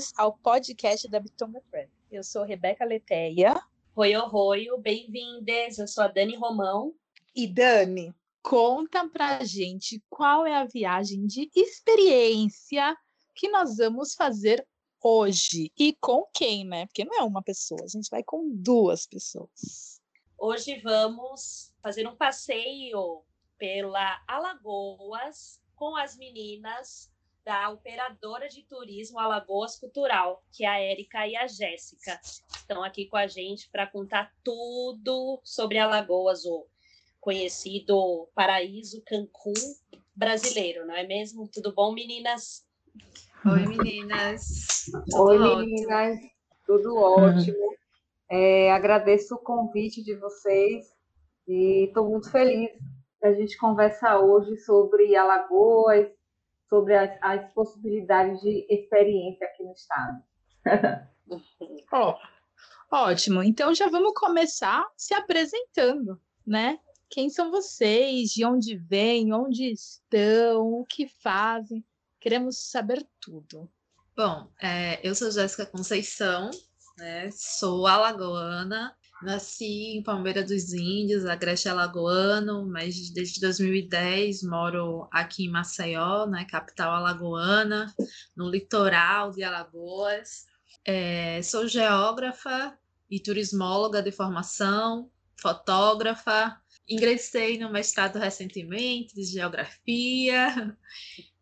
Bem-vindas ao podcast da Bitonga Travel. Eu sou Rebeca Leteia. Oi, oi, bem-vindas. Eu sou a Dani Romão. E Dani, conta pra gente qual é a viagem de experiência que nós vamos fazer hoje e com quem, né? Porque não é uma pessoa, a gente vai com duas pessoas. Hoje vamos fazer um passeio pela Alagoas com as meninas da operadora de turismo Alagoas Cultural, que é a Érica e a Jéssica. Estão aqui com a gente para contar tudo sobre Alagoas, o conhecido paraíso Cancún brasileiro, não é mesmo? Tudo bom, meninas? Oi, meninas. Tudo Oi, ótimo. meninas. Tudo ótimo. É, agradeço o convite de vocês e estou muito feliz da gente conversar hoje sobre Alagoas, sobre as, as possibilidades de experiência aqui no estado. Ó, ótimo. Então já vamos começar se apresentando, né? Quem são vocês? De onde vêm? Onde estão? O que fazem? Queremos saber tudo. Bom, é, eu sou Jéssica Conceição, né? Sou alagoana, nasci em Palmeira dos Índios, Agreste Alagoano, mas desde 2010 moro aqui em Maceió, né? Capital alagoana, no litoral de Alagoas. É, sou geógrafa e turismóloga de formação, fotógrafa. Ingressei no mestrado recentemente de geografia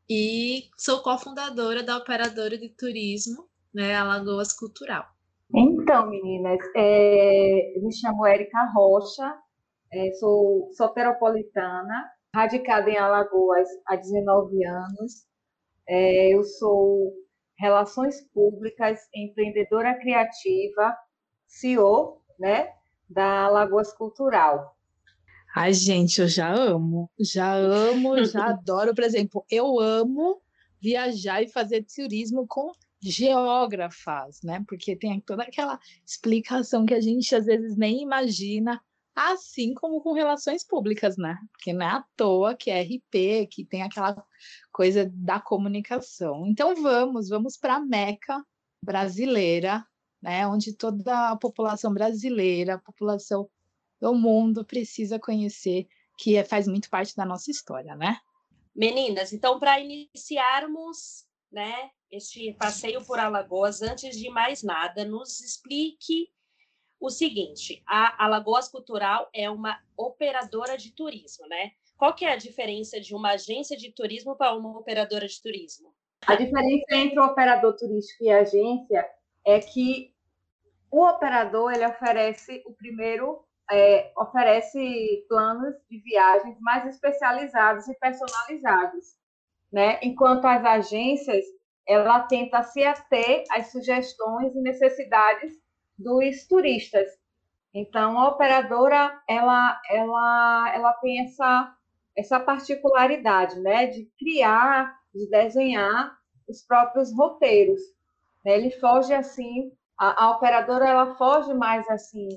e sou cofundadora da operadora de turismo, né, Alagoas Cultural. Então, meninas, é, eu me chamo Érica Rocha, é, sou soteropolitana, radicada em Alagoas há 19 anos. É, eu sou Relações Públicas, empreendedora criativa, CEO né, da Alagoas Cultural. Ai, gente, eu já amo, já amo, já adoro. Por exemplo, eu amo viajar e fazer turismo com geógrafas, né? Porque tem toda aquela explicação que a gente às vezes nem imagina, assim como com relações públicas, né? Porque não é à toa que é RP, que tem aquela coisa da comunicação. Então vamos, vamos para a Meca brasileira, né? Onde toda a população brasileira, a população do mundo precisa conhecer, que é, faz muito parte da nossa história, né? Meninas, então para iniciarmos, né, este passeio por Alagoas, antes de mais nada, nos explique o seguinte: a Alagoas Cultural é uma operadora de turismo, né? Qual que é a diferença de uma agência de turismo para uma operadora de turismo? A diferença entre o operador turístico e a agência é que o operador ele oferece o primeiro é, oferece planos de viagens mais especializados e personalizados, né? Enquanto as agências ela tenta se ater às sugestões e necessidades dos turistas. Então, a operadora ela ela ela tem essa essa particularidade, né, de criar, de desenhar os próprios roteiros. Né? Ele foge assim, a, a operadora ela foge mais assim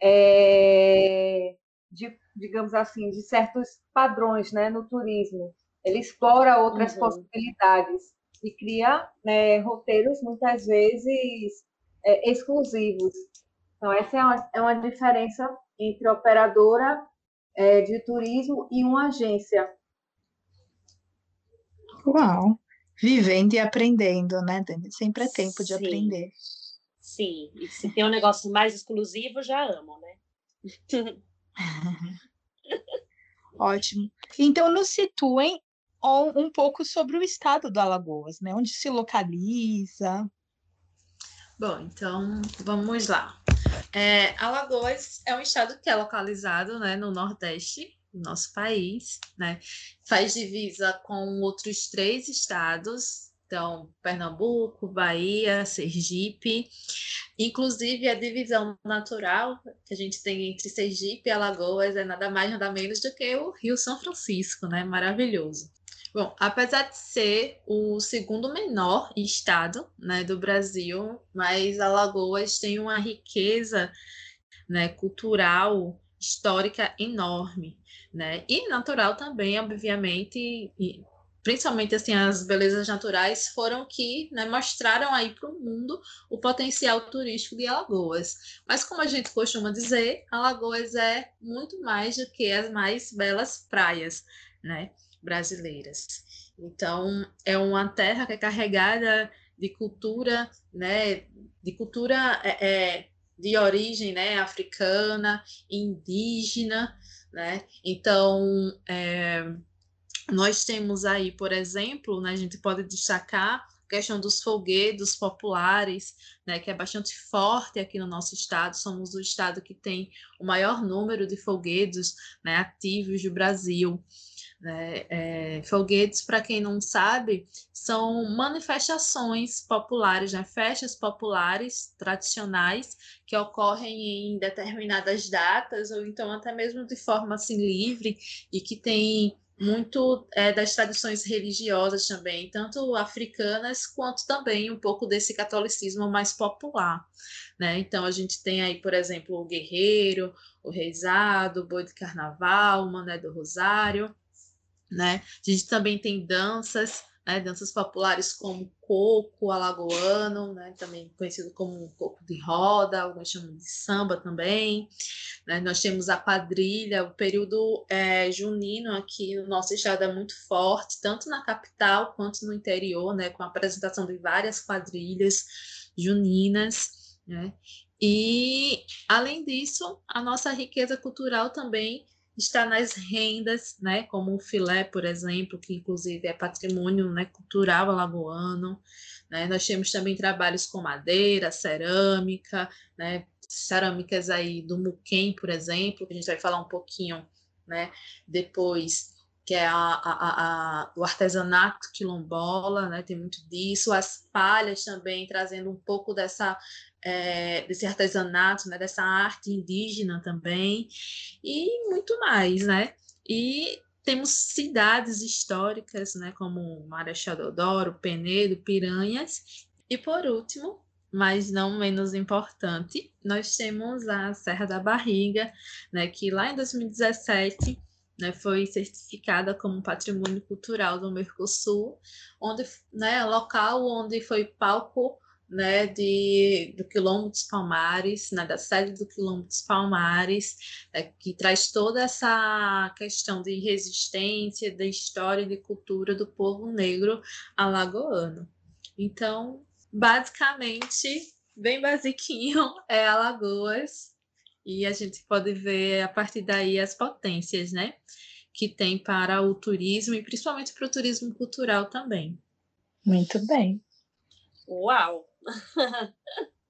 é, de, digamos assim, de certos padrões né, no turismo. Ele explora outras uhum. possibilidades e cria né, roteiros, muitas vezes, é, exclusivos. Então, essa é uma, é uma diferença entre operadora é, de turismo e uma agência. Uau! Vivendo e aprendendo, né, Dani? Sempre é tempo de Sim. aprender. Sim, e se tem um negócio mais exclusivo, já amo, né? Ótimo. Então, nos situem um, pouco sobre o estado do Alagoas, né? Onde se localiza. Bom, então vamos lá. É, Alagoas é um estado que é localizado né, no Nordeste do nosso país, né? Faz divisa com outros três estados, então Pernambuco, Bahia, Sergipe. Inclusive, a divisão natural que a gente tem entre Sergipe e Alagoas é nada mais, nada menos do que o Rio São Francisco, né? Maravilhoso. Bom, apesar de ser o segundo menor estado né, do Brasil, mas Alagoas tem uma riqueza né, cultural, histórica enorme. Né? E natural também, obviamente, principalmente assim as belezas naturais foram que né, mostraram aí para o mundo o potencial turístico de Alagoas. Mas como a gente costuma dizer, Alagoas é muito mais do que as mais belas praias, né, brasileiras. Então é uma terra que é carregada de cultura, né, de cultura é, é, de origem, né, africana, indígena, né. Então é, nós temos aí, por exemplo, né, a gente pode destacar a questão dos folguedos populares, né, que é bastante forte aqui no nosso estado. Somos o estado que tem o maior número de folguedos né, ativos do Brasil. Né? É, para quem não sabe, são manifestações populares, né? festas populares tradicionais que ocorrem em determinadas datas, ou então até mesmo de forma assim livre e que tem muito é, das tradições religiosas também, tanto africanas quanto também um pouco desse catolicismo mais popular. Né? Então a gente tem aí, por exemplo, o guerreiro, o reizado, o boi de carnaval, o mané do rosário. Né? A gente também tem danças né, danças populares como coco alagoano, né, também conhecido como coco de roda, alguns chamam de samba também. Né, nós temos a quadrilha, o período é, junino aqui no nosso estado é muito forte, tanto na capital quanto no interior, né, com a apresentação de várias quadrilhas juninas. Né, e, além disso, a nossa riqueza cultural também está nas rendas, né, como o filé, por exemplo, que inclusive é patrimônio né, cultural alagoano. Né? Nós temos também trabalhos com madeira, cerâmica, né, cerâmicas aí do Muquem, por exemplo, que a gente vai falar um pouquinho né, depois, que é a, a, a, o artesanato quilombola, né, tem muito disso, as palhas também trazendo um pouco dessa é, desse artesanato, né, dessa arte indígena também, e muito mais, né? E temos cidades históricas, né, como Marechal Deodoro, Penedo, Piranhas, e por último, mas não menos importante, nós temos a Serra da Barriga, né, que lá em 2017 né, foi certificada como Patrimônio Cultural do Mercosul, onde, né, local onde foi palco né, de, do Quilombo dos Palmares, né, da sede do Quilombo dos Palmares, é, que traz toda essa questão de resistência, da história e de cultura do povo negro alagoano. Então, basicamente, bem basiquinho, é Alagoas, e a gente pode ver a partir daí as potências, né, que tem para o turismo e principalmente para o turismo cultural também. Muito bem. Uau!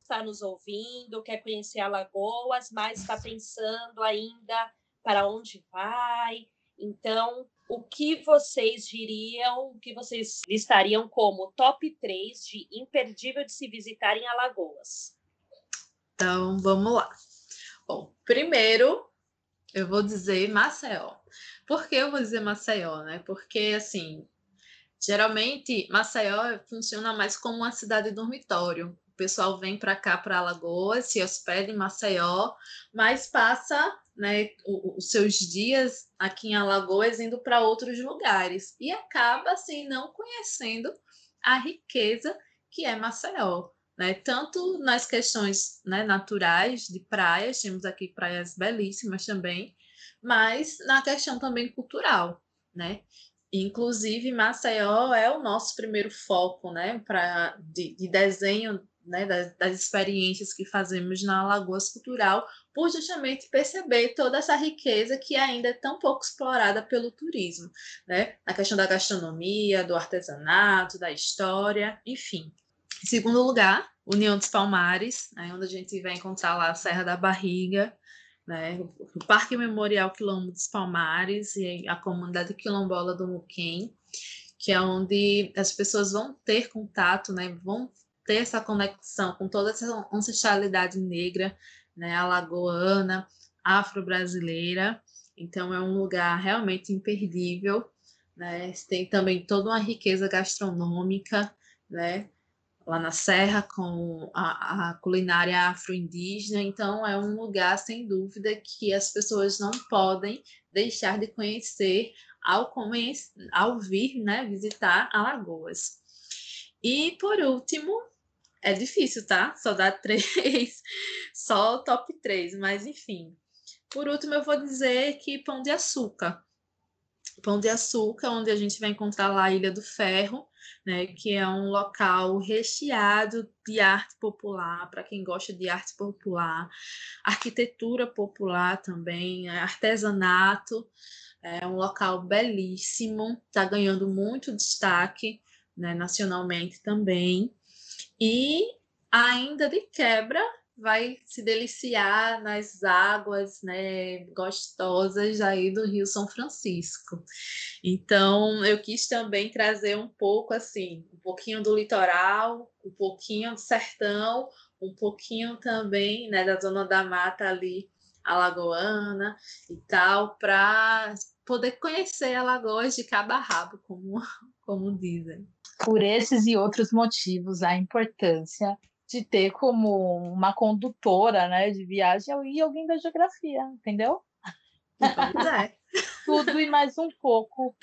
está nos ouvindo, quer conhecer Alagoas, mas está pensando ainda para onde vai. Então, o que vocês diriam, o que vocês listariam como top 3 de imperdível de se visitar em Alagoas? Então, vamos lá. Bom, primeiro eu vou dizer Maceió. Por que eu vou dizer Maceió, né? Porque assim, Geralmente, Maceió funciona mais como uma cidade dormitório. O pessoal vem para cá, para Alagoas, se hospeda em Maceió, mas passa né, os seus dias aqui em Alagoas indo para outros lugares e acaba assim não conhecendo a riqueza que é Maceió. Né? Tanto nas questões né, naturais de praias, temos aqui praias belíssimas também, mas na questão também cultural. Né? Inclusive, Maceió é o nosso primeiro foco né, pra, de, de desenho né, das, das, experiências que fazemos na Alagoas Cultural, por justamente perceber toda essa riqueza que ainda é tão pouco explorada pelo turismo, né? Na questão da gastronomia, do artesanato, da história, enfim. Em segundo lugar, União dos Palmares, né, onde a gente vai encontrar lá a Serra da Barriga, né? o Parque Memorial Quilombo dos Palmares e a comunidade quilombola do Muquem, que é onde as pessoas vão ter contato, né? vão ter essa conexão com toda essa ancestralidade negra, né, alagoana, afro-brasileira. Então é um lugar realmente imperdível, né? Tem também toda uma riqueza gastronômica, né? Lá na Serra com a, a culinária afro-indígena, então é um lugar sem dúvida que as pessoas não podem deixar de conhecer ao, conhecer, ao vir, né, visitar Alagoas. E por último, é difícil, tá? Só dá três, só o top três, mas enfim. Por último, eu vou dizer que Pão de Açúcar. Pão de Açúcar, onde a gente vai encontrar lá a Ilha do Ferro, né, que é um local recheado de arte popular, para quem gosta de arte popular, arquitetura popular também, artesanato, é um local belíssimo, está ganhando muito destaque né, nacionalmente também. E ainda de quebra, vai se deliciar nas águas né, gostosas aí do Rio São Francisco. Então, eu quis também trazer um pouco assim, um pouquinho do litoral, um pouquinho do sertão, um pouquinho também né, da zona da mata ali alagoana e tal, para poder conhecer Alagoas de cabo a rabo, como, como dizem. Por esses e outros motivos, a importância de ter como uma condutora né, de viagem e alguém da geografia, entendeu? Pois é. Tudo e mais um pouco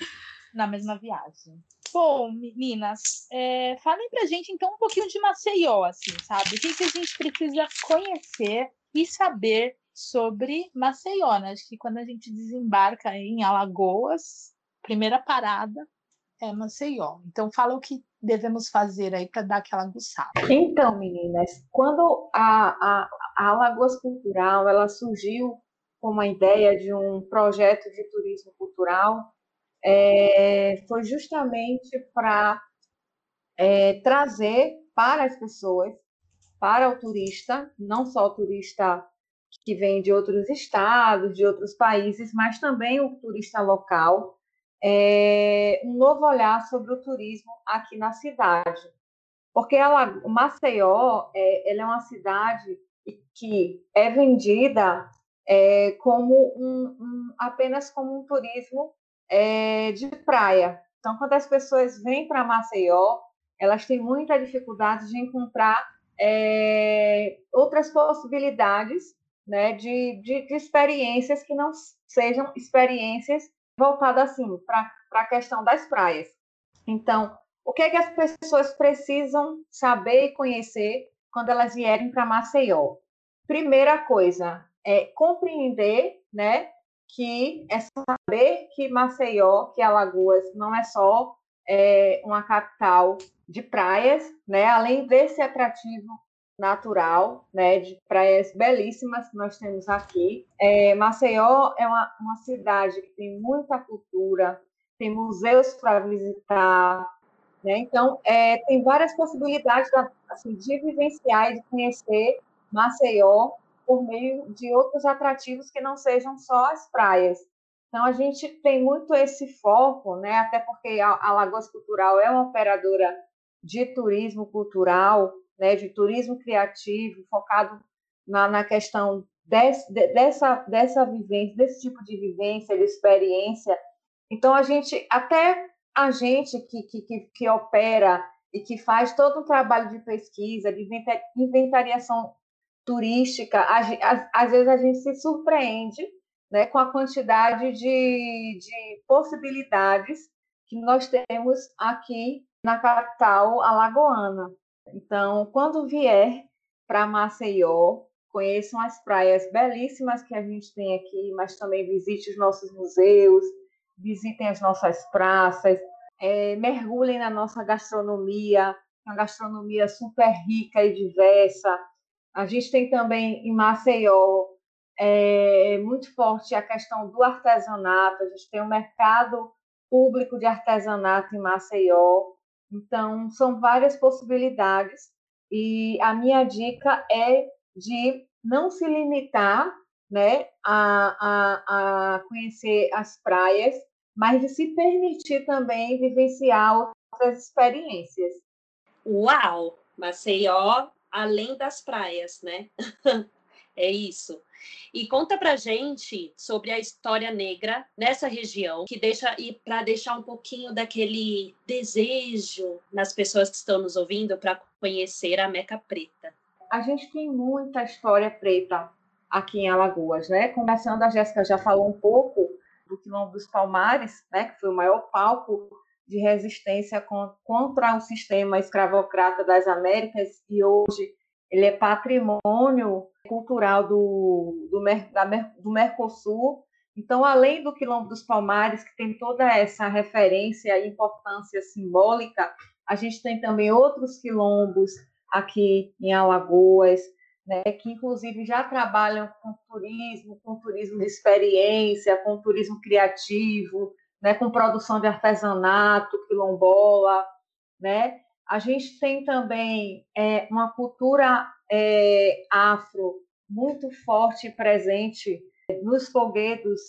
na mesma viagem. Bom, meninas, é, falem pra gente então um pouquinho de Maceió, assim, sabe? O que, que a gente precisa conhecer e saber sobre Maceió, né? Acho que quando a gente desembarca em Alagoas, primeira parada é Maceió. Então fala o que devemos fazer aí para dar aquela aguçada. Então, meninas, quando a, a, a Alagoas Cultural ela surgiu com uma ideia de um projeto de turismo cultural, é, foi justamente para é, trazer para as pessoas, para o turista, não só o turista que vem de outros estados, de outros países, mas também o turista local, é, um novo olhar sobre o turismo aqui na cidade. Porque ela, Maceió é, ela é uma cidade que é vendida é, como um, um, apenas como um turismo é, de praia. Então, quando as pessoas vêm para Maceió, elas têm muita dificuldade de encontrar é, outras possibilidades né, de, de, de experiências que não sejam experiências voltadas assim para a questão das praias. Então, o que é que as pessoas precisam saber e conhecer quando elas vierem para Maceió? Primeira coisa é compreender, né, que é saber que Maceió, que Alagoas não é só é, uma capital de praias, né, além desse atrativo natural, né, de praias belíssimas que nós temos aqui. É, Maceió é uma, uma cidade que tem muita cultura, tem museus para visitar, né? Então, é, tem várias possibilidades assim, de vivenciar e de conhecer Maceió por meio de outros atrativos que não sejam só as praias. Então, a gente tem muito esse foco, né? até porque a Lagoas Cultural é uma operadora de turismo cultural, né, de turismo criativo, focado na, na questão desse, dessa, dessa vivência, desse tipo de vivência, de experiência. Então, a gente, até a gente que, que, que, opera e que faz todo um trabalho de pesquisa, de inventariação turística, às vezes a gente se surpreende né, com a quantidade de, de possibilidades que nós temos aqui na capital alagoana. Então, quando vier para Maceió, conheçam as praias belíssimas que a gente tem aqui, mas também visite os nossos museus, visitem as nossas praças, é, mergulhem na nossa gastronomia, uma gastronomia super rica e diversa. A gente tem também em Maceió é, muito forte a questão do artesanato, a gente tem um mercado público de artesanato em Maceió, então, são várias possibilidades e a minha dica é de não se limitar né, a, a, a conhecer as praias, mas de se permitir também vivenciar outras experiências. Uau! Maceió, além das praias, né? é isso. E conta pra gente sobre a história negra nessa região, que deixa e para deixar um pouquinho daquele desejo nas pessoas que estão nos ouvindo para conhecer a Meca Preta. A gente tem muita história preta aqui em Alagoas, né? Começando, a Jéssica já falou um pouco do Quilombo dos Palmares, né? Que foi o maior palco de resistência contra o sistema escravocrata das Américas e hoje ele é patrimônio cultural do, do, da, do Mercosul. Então, além do Quilombo dos Palmares, que tem toda essa referência e importância simbólica, a gente tem também outros quilombos aqui em Alagoas, né, que inclusive já trabalham com turismo, com turismo de experiência, com turismo criativo, né, com produção de artesanato, quilombola, né? A gente tem também é, uma cultura é, afro muito forte e presente nos foguetos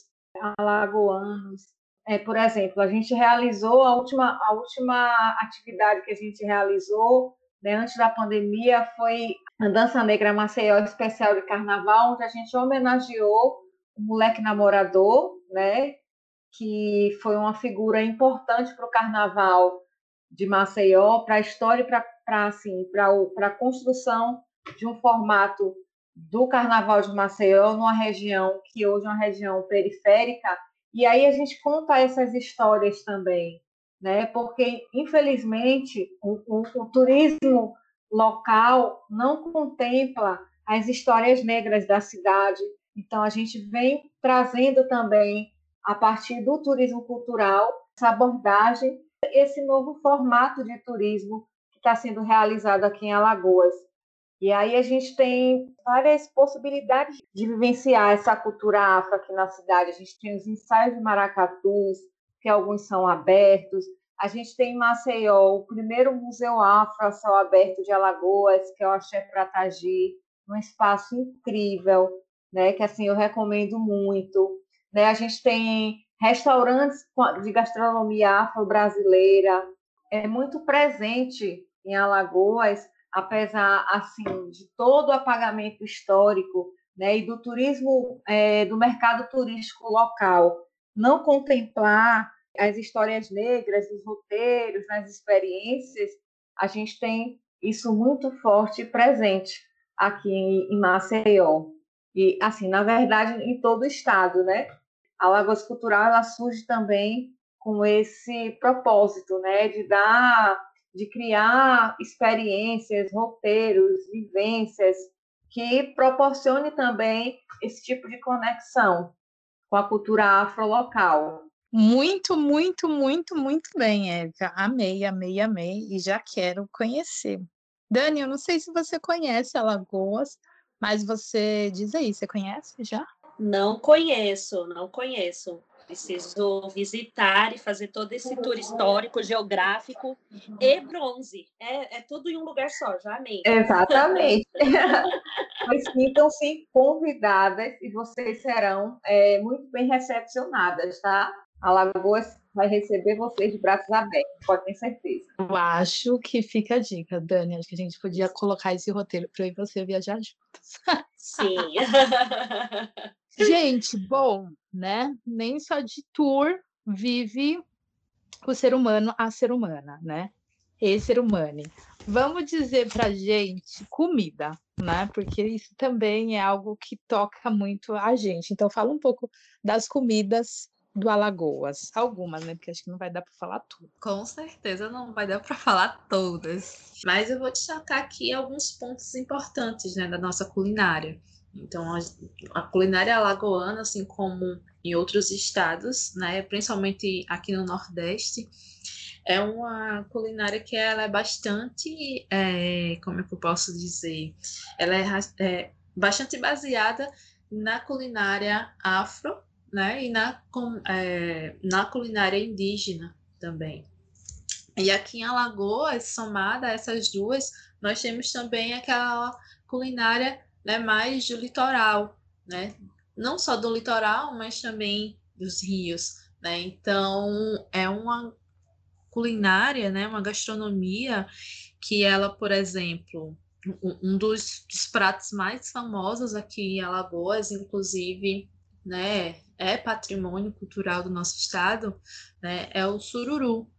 alagoanos. É, por exemplo, a gente realizou a última, a última atividade que a gente realizou né, antes da pandemia foi a Dança Negra Maceió Especial de Carnaval, onde a gente homenageou o moleque namorador, né, que foi uma figura importante para o Carnaval de Maceió, para a história e para assim, a construção de um formato do Carnaval de Maceió numa região que hoje é uma região periférica. E aí a gente conta essas histórias também, né? Porque infelizmente o, o, o turismo local não contempla as histórias negras da cidade. Então a gente vem trazendo também a partir do turismo cultural essa abordagem esse novo formato de turismo que está sendo realizado aqui em Alagoas. E aí a gente tem várias possibilidades de vivenciar essa cultura afro aqui na cidade. A gente tem os ensaios de maracatus, que alguns são abertos. A gente tem em Maceió o primeiro museu afro a céu aberto de Alagoas, que é o Axé Pratagi, um espaço incrível, né? Que assim eu recomendo muito. Né? A gente tem restaurantes de gastronomia afro-brasileira, é muito presente em Alagoas, apesar assim de todo o apagamento histórico né, e do turismo, é, do mercado turístico local, não contemplar as histórias negras, os roteiros, as experiências, a gente tem isso muito forte e presente aqui em Maceió. E, assim, na verdade, em todo o estado, né? A Lagoas Cultural ela surge também com esse propósito, né, de dar, de criar experiências, roteiros, vivências que proporcione também esse tipo de conexão com a cultura afro-local. Muito, muito, muito, muito bem, Érica. Amei, amei, amei e já quero conhecer. Dani, eu não sei se você conhece Alagoas, mas você diz aí, você conhece já? Não conheço, não conheço. Preciso visitar e fazer todo esse tour histórico, geográfico e bronze. É, é tudo em um lugar só, já amei. Exatamente. Mas sintam-se convidadas e vocês serão é, muito bem recepcionadas, tá? Alagoas vai receber vocês de braços abertos, pode ter certeza. Eu acho que fica a dica, Dani. Acho que a gente podia colocar esse roteiro para eu e você viajar juntos. Sim. Gente, bom, né? Nem só de tour vive o ser humano a ser humana, né? E ser humano. Vamos dizer pra gente comida, né? Porque isso também é algo que toca muito a gente. Então, fala um pouco das comidas do Alagoas. Algumas, né? Porque acho que não vai dar para falar tudo. Com certeza não vai dar para falar todas. Mas eu vou destacar aqui alguns pontos importantes né, da nossa culinária. Então, a, a, culinária alagoana, assim como em outros estados, né, principalmente aqui no Nordeste, é uma culinária que ela é bastante, é, como é que eu posso dizer, ela é, é bastante baseada na culinária afro, né, e na, com, é, na culinária indígena também. E aqui em Alagoas, somada a essas duas, nós temos também aquela culinária né, mais do litoral, né? Não só do litoral, mas também dos rios, né? Então, é uma culinária, né, uma gastronomia que ela, por exemplo, um, dos, dos pratos mais famosos aqui em Alagoas, inclusive, né, é patrimônio cultural do nosso estado, né, é o sururu,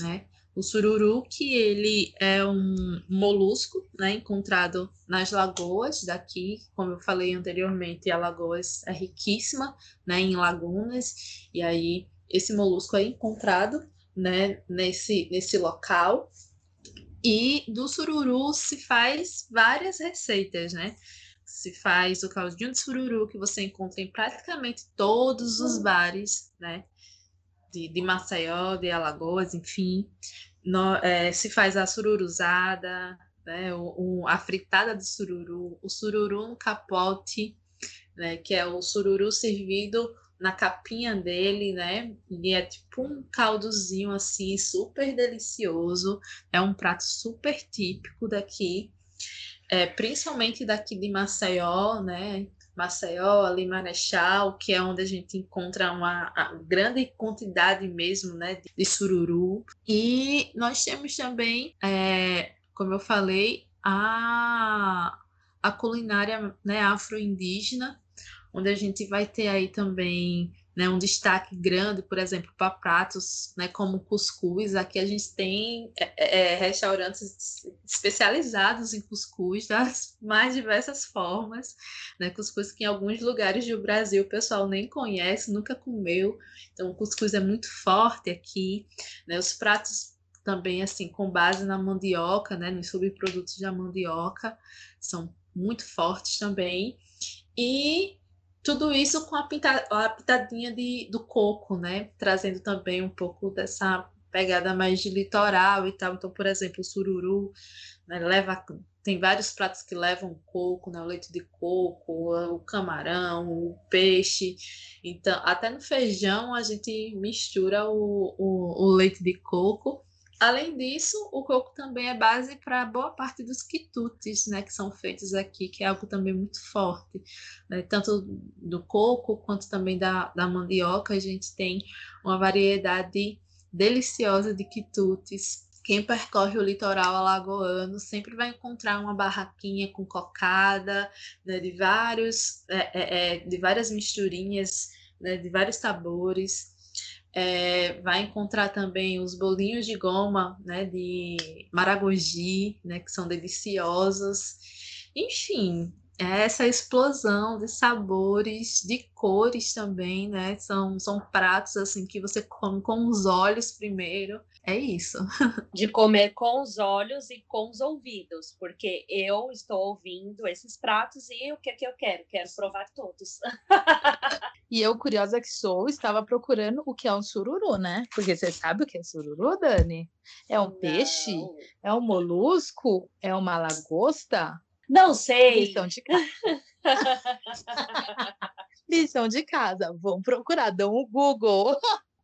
né? O sururu que ele é um molusco, né, encontrado nas lagoas daqui, como eu falei anteriormente, Alagoas é riquíssima, né, em lagunas, e aí esse molusco é encontrado, né, nesse nesse local. E do sururu se faz várias receitas, né? se faz o caldinho de sururu que você encontra em praticamente todos os bares, né? De, de Maceió, de Alagoas, enfim. No, é, se faz a sururuzada, né? O, o, a fritada de sururu, o sururu no capote, né? Que é o sururu servido na capinha dele, né? E é tipo um caldozinho assim, super delicioso. É um prato super típico daqui é, principalmente daqui de Maceió, né? Maceió, ali Marechal, que é onde a gente encontra uma grande quantidade mesmo, né, de, sururu. E nós temos também, é, como eu falei, a, a culinária né, afro-indígena, onde a gente vai ter aí também né, um destaque grande, por exemplo, para pratos né, como cuscuz. Aqui a gente tem é, é, é, restaurantes especializados em cuscuz das mais diversas formas. Né, cuscuz que em alguns lugares do Brasil o pessoal nem conhece, nunca comeu. Então, o cuscuz é muito forte aqui. Né, os pratos também assim com base na mandioca, né, nos subprodutos da mandioca, são muito fortes também. E tudo isso com a, pinta, a pitadinha de, do coco, né? Trazendo também um pouco dessa pegada mais de litoral e tal. Então, por exemplo, o sururu né, leva tem vários pratos que levam coco, né? O leite de coco, o camarão, o peixe. Então, até no feijão a gente mistura o, o, o leite de coco Além disso, o coco também é base para boa parte dos quitutes, né, que são feitos aqui, que é algo também muito forte. Né? Tanto do coco quanto também da, da mandioca, a gente tem uma variedade deliciosa de quitutes. Quem percorre o litoral alagoano sempre vai encontrar uma barraquinha com cocada, né, de, vários, é, é, é de várias misturinhas, né, de vários sabores. É, vai encontrar também os bolinhos de goma, né, de maragogi, né, que são deliciosos. Enfim, é essa explosão de sabores, de cores também, né? São, são pratos assim que você come com os olhos primeiro. É isso. De comer com os olhos e com os ouvidos, porque eu estou ouvindo esses pratos e o que, é que eu quero? Quero provar todos. E eu, curiosa que sou, estava procurando o que é um sururu, né? Porque você sabe o que é sururu, Dani? É um Não. peixe? É um molusco? É uma lagosta? Não sei. Lição de casa. Lição de casa. Vão procurar, dão o Google.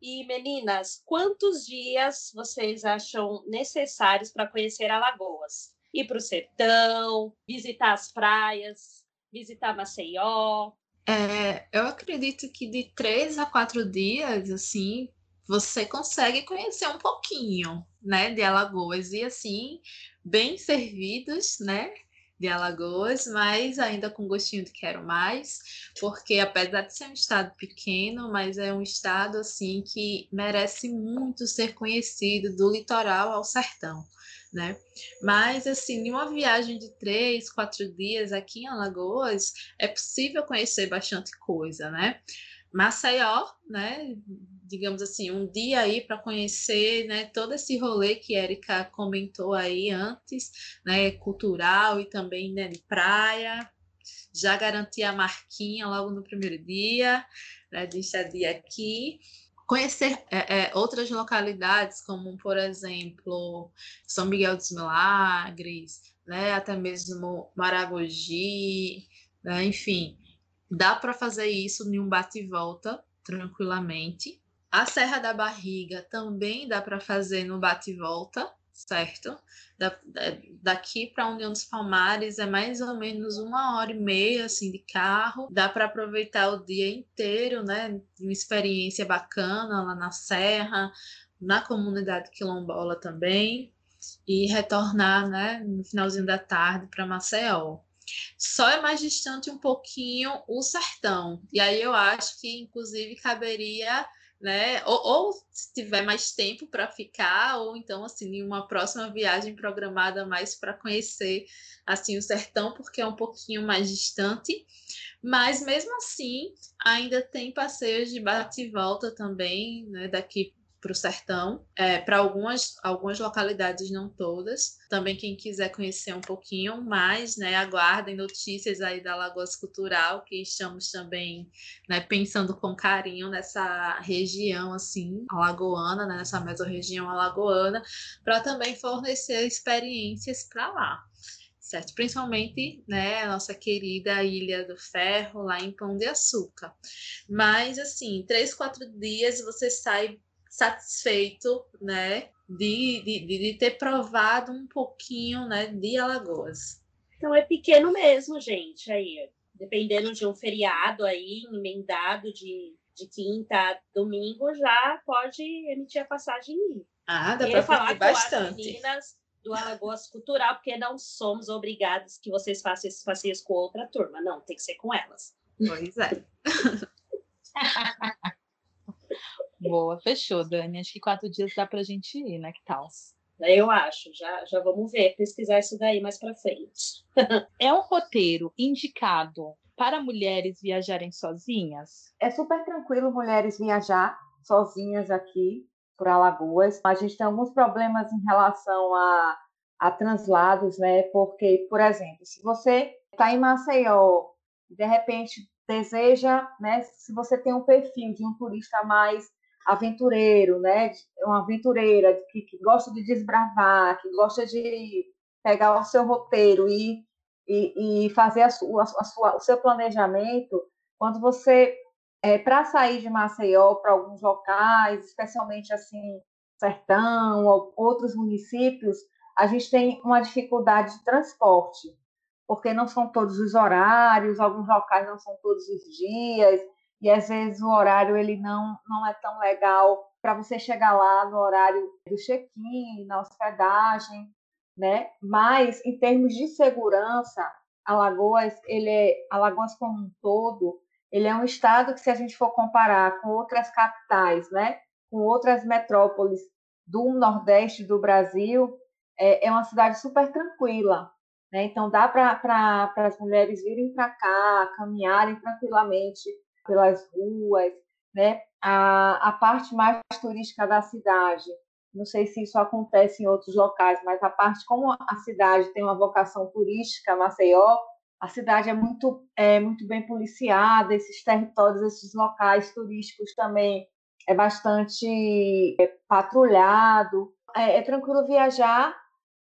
E meninas, quantos dias vocês acham necessários para conhecer Alagoas? Ir para o sertão, visitar as praias, visitar Maceió? É, eu acredito que de três a quatro dias, assim, você consegue conhecer um pouquinho, né, de Alagoas e assim, bem servidos, né, de Alagoas, mas ainda com gostinho de quero mais, porque apesar de ser um estado pequeno, mas é um estado assim que merece muito ser conhecido do litoral ao sertão. Né? Mas, assim, em uma viagem de três, quatro dias aqui em Alagoas, é possível conhecer bastante coisa, né? Maceió, né? Digamos assim, um dia aí para conhecer, né? Todo esse rolê que Erika comentou aí antes, né? Cultural e também né, de praia. Já garanti a marquinha logo no primeiro dia, né? De estadia aqui conhecer é, é, outras localidades, como por exemplo São Miguel dos Milagres, né, até mesmo Maragogi, né, enfim, Dá para fazer isso em um bate e volta tranquilamente. A Serra da Barriga também dá para fazer no bate e volta, certo? Da, da, daqui para União dos Palmares é mais ou menos uma hora e meia assim de carro. Dá para aproveitar o dia inteiro, né? Uma experiência bacana lá na Serra, na comunidade quilombola também. e retornar, né, no finalzinho da tarde para Maceió. Só é mais distante um pouquinho o sertão. E aí eu acho que, inclusive, caberia né? Ou, ou, se tiver mais tempo para ficar, ou então assim, em uma próxima viagem programada mais para conhecer assim o sertão, porque é um pouquinho mais distante. Mas mesmo assim, ainda tem passeios de bate e volta também, né? Daqui para o sertão, é, para algumas, algumas localidades, não todas. Também quem quiser conhecer um pouquinho mais, né, aguardem notícias aí da Lagoas Cultural, que estamos também né, pensando com carinho nessa região assim, alagoana, né, nessa mesorregião alagoana, para também fornecer experiências para lá certo? Principalmente, né, a nossa querida Ilha do Ferro, lá em Pão de Açúcar. Mas, assim, três, quatro dias você sai satisfeito, né, de, de, de ter provado um pouquinho, né, de Alagoas. Então é pequeno mesmo, gente, aí, dependendo de um feriado aí, emendado de, de quinta a domingo, já pode emitir a passagem e Ah, dá para falar bastante. Com as meninas do Alagoas Cultural, porque não somos obrigados que vocês façam esses passeios com outra turma, não, tem que ser com elas. Pois é. Boa, fechou, Dani. Acho que quatro dias dá pra gente ir, né? Que tal? Eu acho, já, já vamos ver, pesquisar isso daí mais para frente. é um roteiro indicado para mulheres viajarem sozinhas? É super tranquilo mulheres viajar sozinhas aqui por Alagoas. A gente tem alguns problemas em relação a, a translados, né? Porque, por exemplo, se você está em Maceió, de repente deseja, né? Se você tem um perfil de um turista mais aventureiro, né? Uma aventureira que, que gosta de desbravar, que gosta de pegar o seu roteiro e, e, e fazer a sua, a sua, o seu planejamento. Quando você, é, para sair de Maceió para alguns locais, especialmente assim, sertão, ou outros municípios, a gente tem uma dificuldade de transporte, porque não são todos os horários, alguns locais não são todos os dias, e às vezes o horário ele não, não é tão legal para você chegar lá no horário do check-in, na hospedagem, né? Mas em termos de segurança, Alagoas, ele é Alagoas como um todo, ele é um estado que se a gente for comparar com outras capitais, né? Com outras metrópoles do Nordeste do Brasil, é, é uma cidade super tranquila, né? Então dá para as mulheres virem para cá, caminharem tranquilamente pelas ruas, né? A, a parte mais turística da cidade. Não sei se isso acontece em outros locais, mas a parte como a cidade tem uma vocação turística, Maceió, a cidade é muito é muito bem policiada, esses territórios, esses locais turísticos também é bastante é, patrulhado. É, é, tranquilo viajar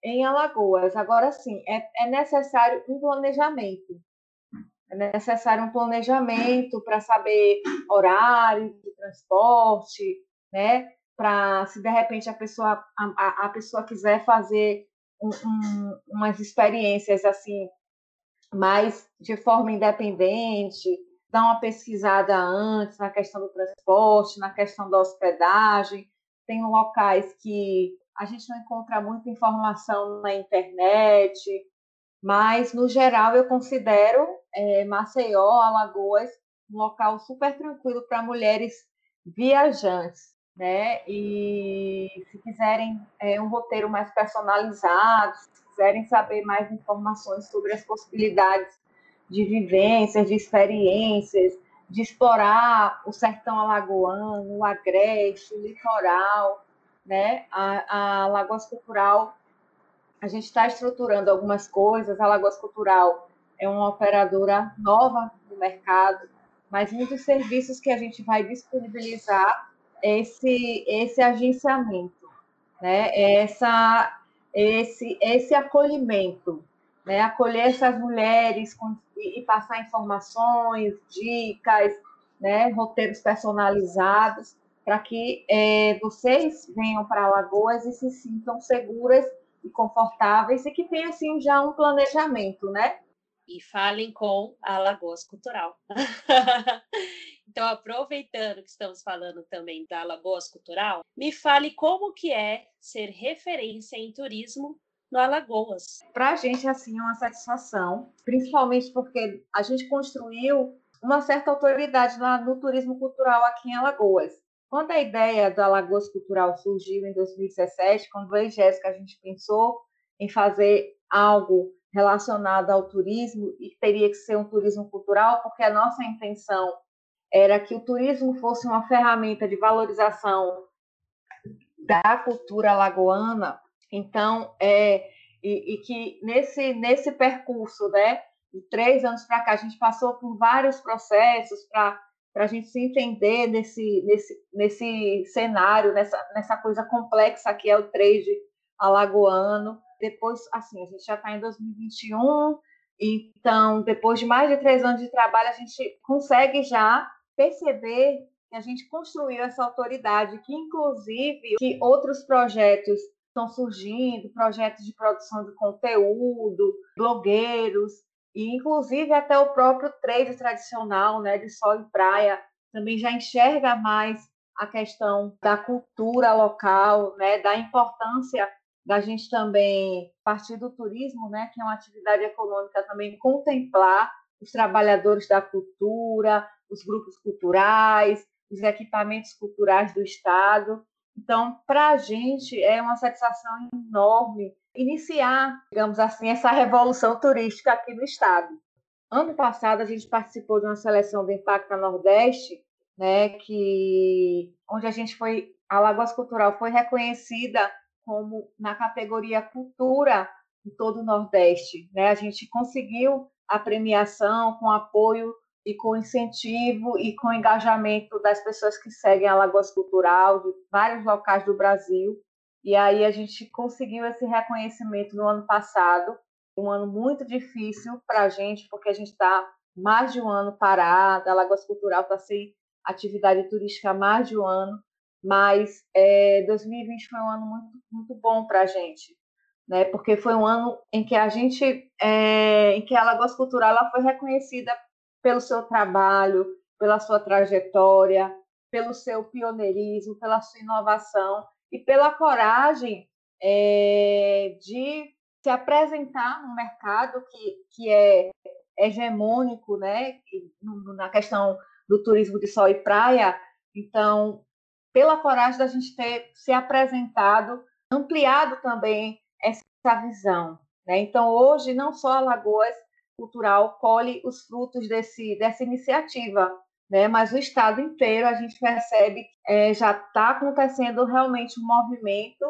em Alagoas. Agora sim, é, é necessário um planejamento. É necessário um planejamento para saber horário de transporte, né? Para se de repente a pessoa a, a pessoa quiser fazer um, um, umas experiências assim mais de forma independente, dar uma pesquisada antes na questão do transporte, na questão da hospedagem. Tem locais que a gente não encontra muita informação na internet, mas, no geral, eu considero é, Maceió, Alagoas, um local super tranquilo para mulheres viajantes. Né? E se quiserem é, um roteiro mais personalizado, se quiserem saber mais informações sobre as possibilidades de vivências, de experiências, de explorar o sertão alagoano, o agreste, o litoral, né? A, a Lagoas Cultural a gente está estruturando algumas coisas. A Lagoas Cultural é uma operadora nova no mercado, mas muitos serviços que a gente vai disponibilizar esse esse agenciamento, né? Essa esse esse acolhimento, né? Acolher essas mulheres com, e passar informações, dicas, né? Roteiros personalizados para que é, vocês venham para Alagoas e se sintam seguras e confortáveis e que tenha assim já um planejamento, né? e falem com a Alagoas Cultural. então, aproveitando que estamos falando também da Alagoas Cultural, me fale como que é ser referência em turismo no Alagoas. Para a gente, assim, é uma satisfação, principalmente porque a gente construiu uma certa autoridade no, no turismo cultural aqui em Alagoas. Quando a ideia da Alagoas Cultural surgiu em 2017, quando eu e Jéssica a gente pensou em fazer algo relacionado ao turismo e teria que ser um turismo cultural, porque a nossa intenção era que o turismo fosse uma ferramenta de valorização da cultura alagoana. Então, é, e, e que nesse, nesse percurso, né, de três anos para cá, a gente passou por vários processos para a gente se entender nesse, nesse, nesse cenário, nessa, nessa coisa complexa que é o trade alagoano. Depois, assim, a gente já está em 2021, então, depois de mais de três anos de trabalho, a gente consegue já perceber que a gente construiu essa autoridade, que inclusive que outros projetos estão surgindo, projetos de produção de conteúdo, blogueiros, e inclusive até o próprio trade tradicional, né, de sol e praia, também já enxerga mais a questão da cultura local, né, da importância da gente também partir do turismo, né, que é uma atividade econômica também contemplar os trabalhadores da cultura, os grupos culturais, os equipamentos culturais do estado. Então, para a gente é uma satisfação enorme iniciar, digamos assim, essa revolução turística aqui no estado. Ano passado a gente participou de uma seleção do Impacto Nordeste, né, que onde a gente foi a Lagoas Cultural foi reconhecida como na categoria cultura em todo o Nordeste, né? A gente conseguiu a premiação com apoio e com incentivo e com engajamento das pessoas que seguem a Lagoas Cultural de vários locais do Brasil. E aí a gente conseguiu esse reconhecimento no ano passado, um ano muito difícil para a gente, porque a gente está mais de um ano parada, a Lagoas Cultural está sem atividade turística há mais de um ano, mas é, 2020 foi um ano muito, muito bom para a gente, né? Porque foi um ano em que a gente, é, em que a Lagoas Cultural ela foi reconhecida pelo seu trabalho, pela sua trajetória, pelo seu pioneirismo, pela sua inovação e pela coragem é, de se apresentar no mercado que, que é hegemônico, né? Na questão do turismo de sol e praia. Então, pela coragem da gente ter se apresentado, ampliado também essa visão. Né? Então, hoje, não só a Lagoas Cultural colhe os frutos desse, dessa iniciativa, né? mas o Estado inteiro, a gente percebe que é, já está acontecendo realmente um movimento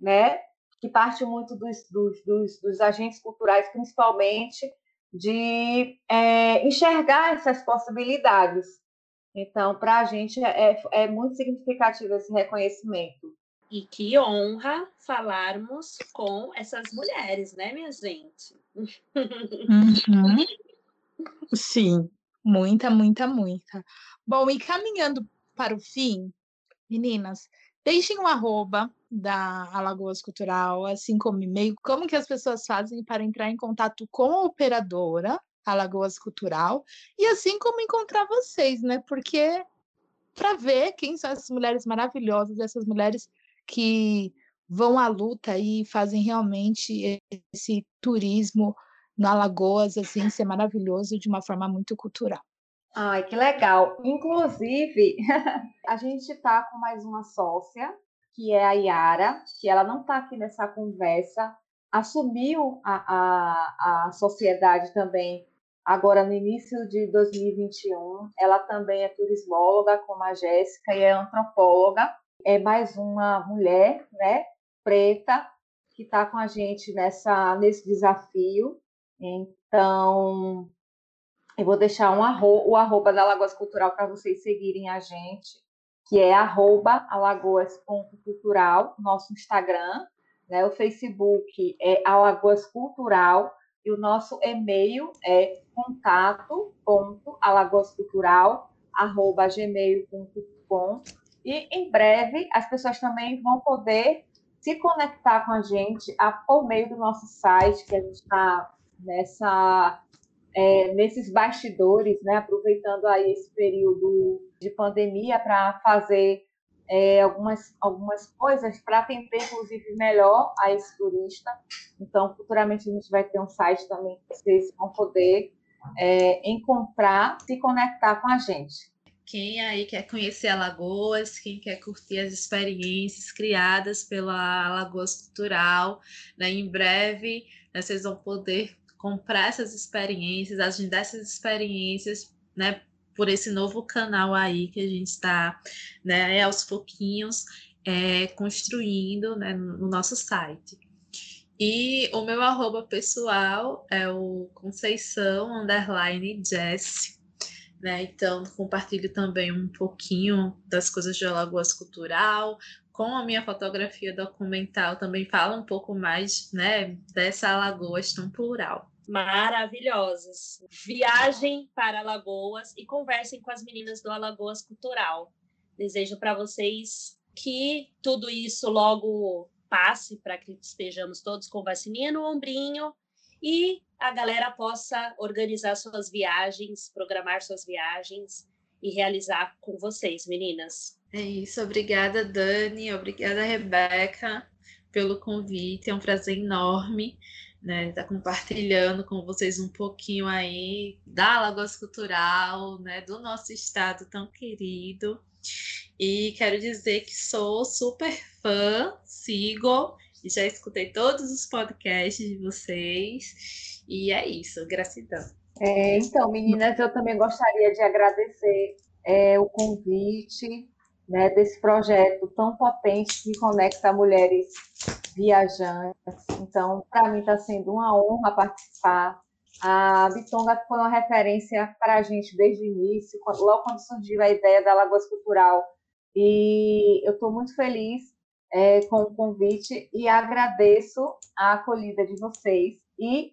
né? que parte muito dos, dos, dos, dos agentes culturais, principalmente, de é, enxergar essas possibilidades. Então, para a gente é, é muito significativo esse reconhecimento. E que honra falarmos com essas mulheres, né, minha gente? Uhum. Sim, muita, muita, muita. Bom, e caminhando para o fim, meninas, deixem o um arroba da Alagoas Cultural, assim como e-mail, como que as pessoas fazem para entrar em contato com a operadora Alagoas Cultural, e assim como encontrar vocês, né? Porque para ver quem são essas mulheres maravilhosas, essas mulheres que vão à luta e fazem realmente esse turismo no Alagoas, assim, ser maravilhoso de uma forma muito cultural. Ai, que legal. Inclusive, a gente está com mais uma sócia, que é a Yara, que ela não está aqui nessa conversa, assumiu a, a, a sociedade também agora no início de 2021. Ela também é turismóloga, como a Jéssica, e é antropóloga. É mais uma mulher, né, preta, que está com a gente nessa, nesse desafio. Então, eu vou deixar um arro, o arroba da Alagoas Cultural para vocês seguirem a gente, que é arroba alagoas.cultural, nosso Instagram. Né? O Facebook é Alagoas Cultural e o nosso e-mail é contato.alagoascultural.gmail.com e em breve as pessoas também vão poder se conectar com a gente a, por meio do nosso site, que a gente está nessa é, nesses bastidores, né, aproveitando aí esse período de pandemia para fazer é, algumas, algumas coisas para atender, inclusive, melhor a esse turista. Então, futuramente a gente vai ter um site também que vocês vão poder é, encontrar, se conectar com a gente. Quem aí quer conhecer Alagoas, quem quer curtir as experiências criadas pela Alagoas Cultural, né, em breve né, vocês vão poder comprar essas experiências, agendar essas experiências, né, por esse novo canal aí que a gente está, né, aos pouquinhos é, construindo, né, no nosso site. E o meu arroba pessoal é o Conceição Underline Jess. Né? Então, compartilho também um pouquinho das coisas de Alagoas Cultural, com a minha fotografia documental também fala um pouco mais né, dessa Alagoas tão plural maravilhosas. Viagem para Alagoas e conversem com as meninas do Alagoas Cultural. Desejo para vocês que tudo isso logo passe para que estejamos todos com vacininha no ombrinho e a galera possa organizar suas viagens, programar suas viagens e realizar com vocês, meninas. É isso, obrigada Dani, obrigada Rebeca pelo convite, é um prazer enorme né, tá compartilhando com vocês um pouquinho aí da Lagoas Cultural, né, do nosso estado tão querido. E quero dizer que sou super fã, sigo e já escutei todos os podcasts de vocês. E é isso, gratidão. É, então, meninas, eu também gostaria de agradecer é, o convite né, desse projeto tão potente que conecta mulheres viajantes. Então, para mim está sendo uma honra participar. A Bitonga foi uma referência para a gente desde o início, logo quando surgiu a ideia da Lagoas Cultural. E eu estou muito feliz é, com o convite e agradeço a acolhida de vocês. E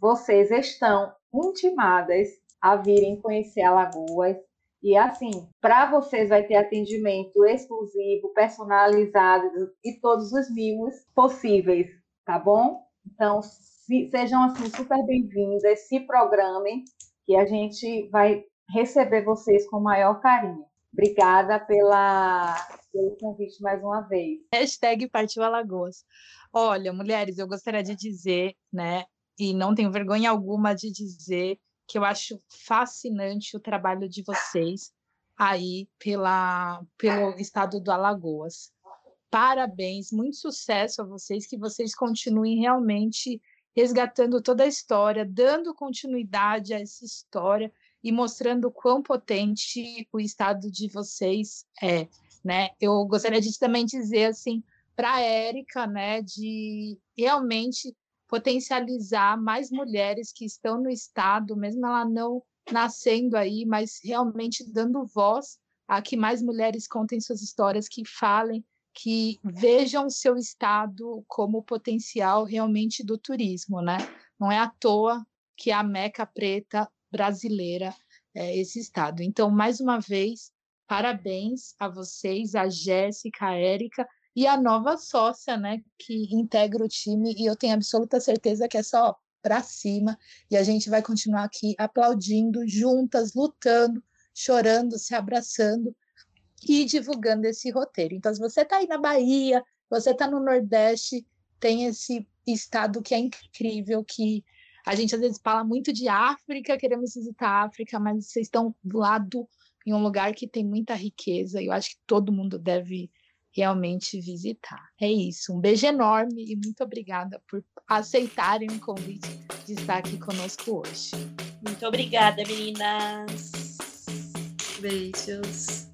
vocês estão intimadas a virem conhecer Alagoas, e assim, para vocês vai ter atendimento exclusivo, personalizado e todos os mimos possíveis, tá bom? Então, se, sejam assim super bem-vindas, se programem, que a gente vai receber vocês com o maior carinho. Obrigada pela, pelo convite mais uma vez. Hashtag Partiu Alagoas. Olha, mulheres, eu gostaria de dizer, né, e não tenho vergonha alguma de dizer que eu acho fascinante o trabalho de vocês aí pela, pelo estado do Alagoas. Parabéns, muito sucesso a vocês, que vocês continuem realmente resgatando toda a história, dando continuidade a essa história e mostrando quão potente o estado de vocês é, né? Eu gostaria de também dizer assim para Érica, né, de realmente potencializar mais mulheres que estão no estado, mesmo ela não nascendo aí, mas realmente dando voz a que mais mulheres contem suas histórias, que falem, que vejam o seu estado como potencial realmente do turismo, né? Não é à toa que a Meca Preta brasileira é esse estado. Então, mais uma vez, parabéns a vocês, a Jéssica, a Érica, e a nova sócia, né, que integra o time, e eu tenho absoluta certeza que é só para cima, e a gente vai continuar aqui aplaudindo, juntas, lutando, chorando, se abraçando e divulgando esse roteiro. Então, se você está aí na Bahia, você está no Nordeste, tem esse estado que é incrível, que a gente às vezes fala muito de África, queremos visitar a África, mas vocês estão do lado em um lugar que tem muita riqueza, e eu acho que todo mundo deve realmente visitar. É isso. Um beijo enorme e muito obrigada por aceitarem o convite de estar aqui conosco hoje. Muito obrigada, meninas. Beijos.